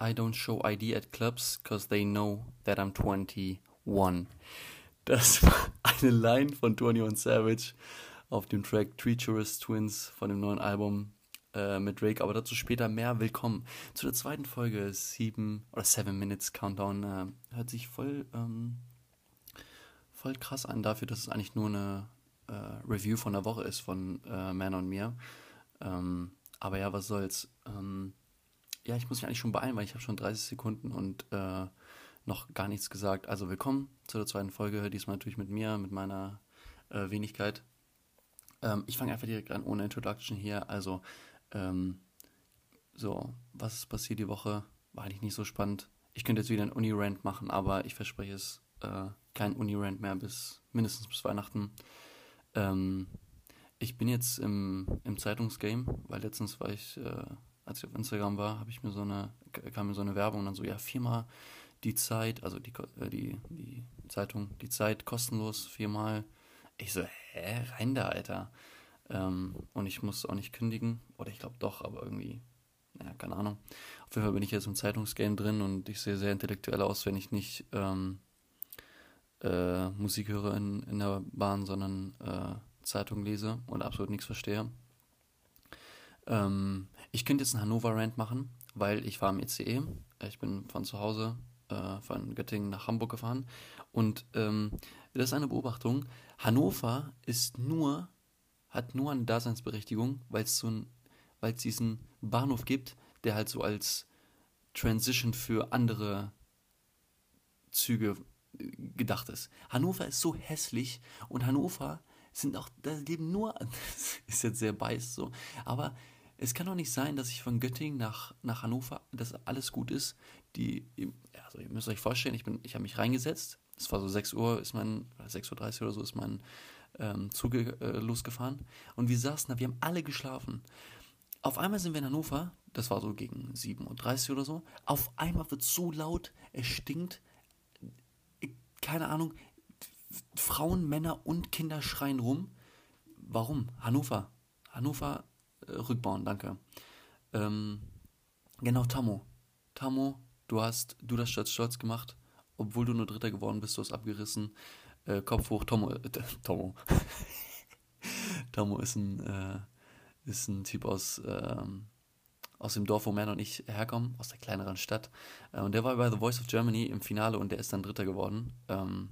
I don't show ID at clubs because they know that I'm 21. Das war eine Line von 21 Savage auf dem Track Treacherous Twins von dem neuen Album äh, mit Drake, aber dazu später mehr. Willkommen zu der zweiten Folge 7 oder 7 Minutes Countdown. Äh, hört sich voll, ähm, voll krass an dafür, dass es eigentlich nur eine äh, Review von der Woche ist von äh, Man und mir. Ähm, aber ja, was soll's. Ähm, ja, ich muss mich eigentlich schon beeilen, weil ich habe schon 30 Sekunden und äh, noch gar nichts gesagt. Also willkommen zu der zweiten Folge, diesmal natürlich mit mir, mit meiner äh, Wenigkeit. Ähm, ich fange einfach direkt an, ohne Introduction hier. Also, ähm, so, was ist passiert die Woche? War eigentlich nicht so spannend. Ich könnte jetzt wieder einen Uni-Rant machen, aber ich verspreche es, äh, kein Uni-Rant mehr bis mindestens bis Weihnachten. Ähm, ich bin jetzt im, im Zeitungsgame, weil letztens war ich, äh, als ich auf Instagram war, habe ich mir so eine, kam mir so eine Werbung und dann so, ja, viermal die Zeit, also die, äh, die, die Zeitung, die Zeit kostenlos, viermal. Ich so, hä, rein da, Alter. Ähm, und ich muss auch nicht kündigen, oder ich glaube doch, aber irgendwie, naja, keine Ahnung. Auf jeden Fall bin ich jetzt im Zeitungsgame drin und ich sehe sehr intellektuell aus, wenn ich nicht ähm, äh, Musik höre in, in der Bahn, sondern äh, Zeitung lese und absolut nichts verstehe. Ähm, ich könnte jetzt einen Hannover-Rant machen, weil ich war im ECE. Ich bin von zu Hause, äh, von Göttingen nach Hamburg gefahren. Und ähm, das ist eine Beobachtung. Hannover ist nur, hat nur eine Daseinsberechtigung, weil es so weil es diesen Bahnhof gibt, der halt so als Transition für andere Züge äh, gedacht ist. Hannover ist so hässlich und Hannover sind auch, da leben nur, das ist jetzt sehr beißt so, aber es kann doch nicht sein, dass ich von Göttingen nach, nach Hannover, dass alles gut ist. Die, also ihr müsst euch vorstellen, ich, ich habe mich reingesetzt, es war so 6 Uhr, ist mein, 6.30 Uhr oder so ist mein ähm, Zug äh, losgefahren und wir saßen da, wir haben alle geschlafen. Auf einmal sind wir in Hannover, das war so gegen 7.30 Uhr oder so, auf einmal wird es so laut, es stinkt, keine Ahnung, Frauen, Männer und Kinder schreien rum. Warum? Hannover. Hannover rückbauen, danke. Ähm, genau, Tammo. Tammo, du hast du das stolz stolz gemacht, obwohl du nur Dritter geworden bist, du hast abgerissen. Äh, Kopf hoch, Tomo. Äh, Tomo. Tomo ist ein, äh, ist ein Typ aus, ähm, aus dem Dorf, wo Männer und ich herkommen, aus der kleineren Stadt. Äh, und der war bei The Voice of Germany im Finale und der ist dann Dritter geworden. Ähm,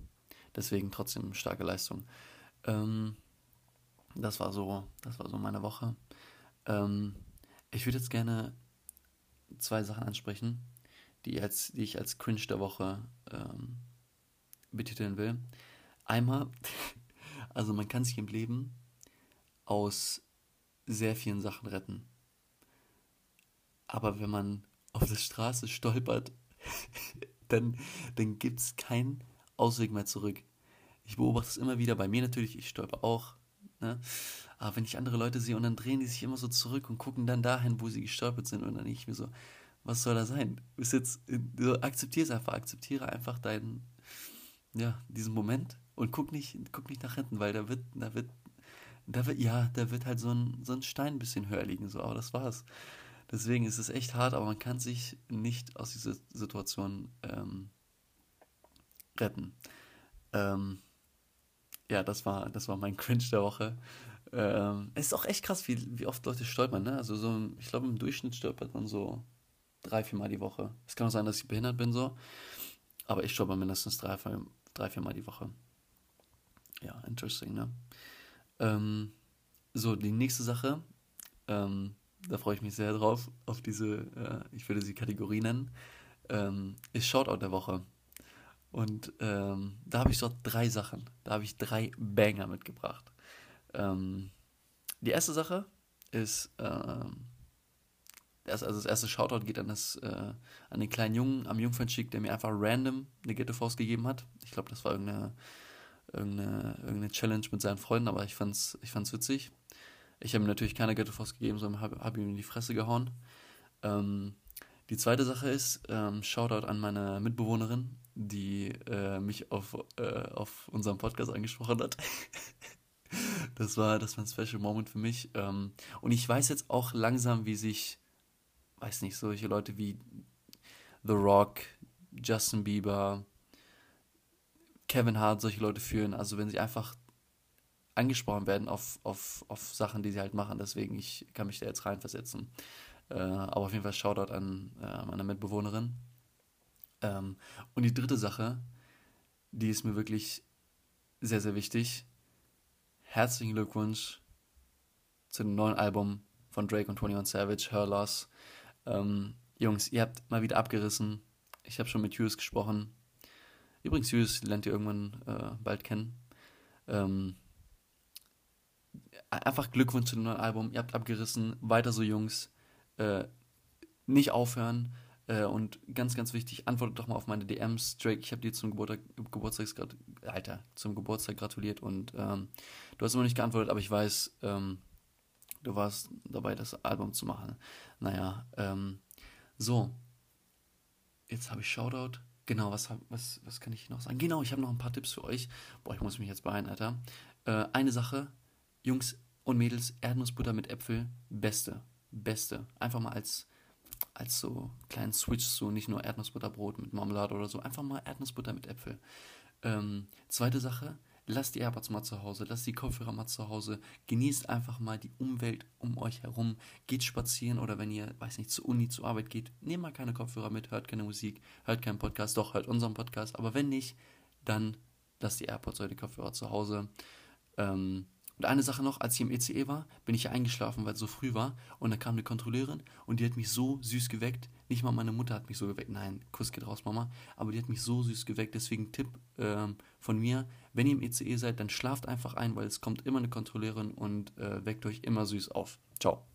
Deswegen trotzdem starke Leistung. Ähm, das war so, das war so meine Woche. Ähm, ich würde jetzt gerne zwei Sachen ansprechen, die, als, die ich als Cringe der Woche ähm, betiteln will. Einmal, also man kann sich im Leben aus sehr vielen Sachen retten. Aber wenn man auf der Straße stolpert, dann, dann gibt es kein Ausweg mehr zurück. Ich beobachte es immer wieder bei mir natürlich, ich stolper auch. Ne? Aber wenn ich andere Leute sehe und dann drehen die sich immer so zurück und gucken dann dahin, wo sie gestolpert sind und dann denke ich mir so, was soll da sein? Du bist jetzt, so, akzeptiere es einfach, akzeptiere einfach deinen, ja, diesen Moment und guck nicht, guck nicht nach hinten, weil da wird, da wird, da wird, ja, da wird halt so ein, so ein Stein ein bisschen höher liegen, so, aber das war's. Deswegen ist es echt hart, aber man kann sich nicht aus dieser Situation ähm, retten. Ähm, ja, das war, das war mein Cringe der Woche. Ähm, es ist auch echt krass, wie, wie oft Leute stolpern, ne? Also so, ich glaube im Durchschnitt stolpert man so drei, vier Mal die Woche. Es kann auch sein, dass ich behindert bin so, aber ich stolper mindestens drei, drei vier Mal die Woche. Ja, interesting, ne? Ähm, so, die nächste Sache, ähm, da freue ich mich sehr drauf, auf diese, äh, ich würde sie Kategorie nennen, ähm, ist Shoutout der Woche. Und ähm, da habe ich so drei Sachen. Da habe ich drei Banger mitgebracht. Ähm, die erste Sache ist, ähm, also das erste Shoutout geht an, das, äh, an den kleinen Jungen am Jungfernschick, der mir einfach random eine Ghetto Faust gegeben hat. Ich glaube, das war irgendeine, irgendeine, irgendeine Challenge mit seinen Freunden, aber ich fand's, ich fand's witzig. Ich habe ihm natürlich keine Ghetto Faust gegeben, sondern habe hab ihm in die Fresse gehauen. Ähm, die zweite Sache ist, ähm, Shoutout an meine Mitbewohnerin, die äh, mich auf, äh, auf unserem Podcast angesprochen hat. das, war, das war ein Special Moment für mich. Ähm, und ich weiß jetzt auch langsam, wie sich, weiß nicht, solche Leute wie The Rock, Justin Bieber, Kevin Hart, solche Leute führen. Also wenn sie einfach angesprochen werden auf, auf, auf Sachen, die sie halt machen. Deswegen, ich kann mich da jetzt reinversetzen. Äh, aber auf jeden Fall Shoutout an äh, meine Mitbewohnerin. Ähm, und die dritte Sache, die ist mir wirklich sehr, sehr wichtig. Herzlichen Glückwunsch zu dem neuen Album von Drake und 21 Savage, Her Loss. Ähm, Jungs, ihr habt mal wieder abgerissen. Ich habe schon mit Hughes gesprochen. Übrigens, Hughes lernt ihr irgendwann äh, bald kennen. Ähm, einfach Glückwunsch zu dem neuen Album. Ihr habt abgerissen. Weiter so, Jungs. Äh, nicht aufhören. Äh, und ganz, ganz wichtig, antwortet doch mal auf meine DMs. Drake, ich habe dir zum Geburtstag, Geburtstag, Alter, zum Geburtstag gratuliert und ähm, du hast immer nicht geantwortet, aber ich weiß, ähm, du warst dabei, das Album zu machen. Naja, ähm, so. Jetzt habe ich Shoutout. Genau, was, was, was kann ich noch sagen? Genau, ich habe noch ein paar Tipps für euch. Boah, ich muss mich jetzt beeilen, Alter. Äh, eine Sache, Jungs und Mädels, Erdnussbutter mit Äpfel, beste. Beste. Einfach mal als als so kleinen Switch so nicht nur Erdnussbutterbrot mit Marmelade oder so, einfach mal Erdnussbutter mit Äpfel. Ähm, zweite Sache, lasst die AirPods mal zu Hause, lasst die Kopfhörer mal zu Hause, genießt einfach mal die Umwelt um euch herum, geht spazieren oder wenn ihr, weiß nicht, zur Uni, zur Arbeit geht, nehmt mal keine Kopfhörer mit, hört keine Musik, hört keinen Podcast, doch, hört unseren Podcast, aber wenn nicht, dann lasst die AirPods oder die Kopfhörer zu Hause. Ähm, und eine Sache noch, als ich im ECE war, bin ich eingeschlafen, weil es so früh war. Und da kam eine Kontrolleurin und die hat mich so süß geweckt. Nicht mal meine Mutter hat mich so geweckt. Nein, Kuss geht raus, Mama. Aber die hat mich so süß geweckt. Deswegen Tipp ähm, von mir, wenn ihr im ECE seid, dann schlaft einfach ein, weil es kommt immer eine Kontrolleurin und äh, weckt euch immer süß auf. Ciao.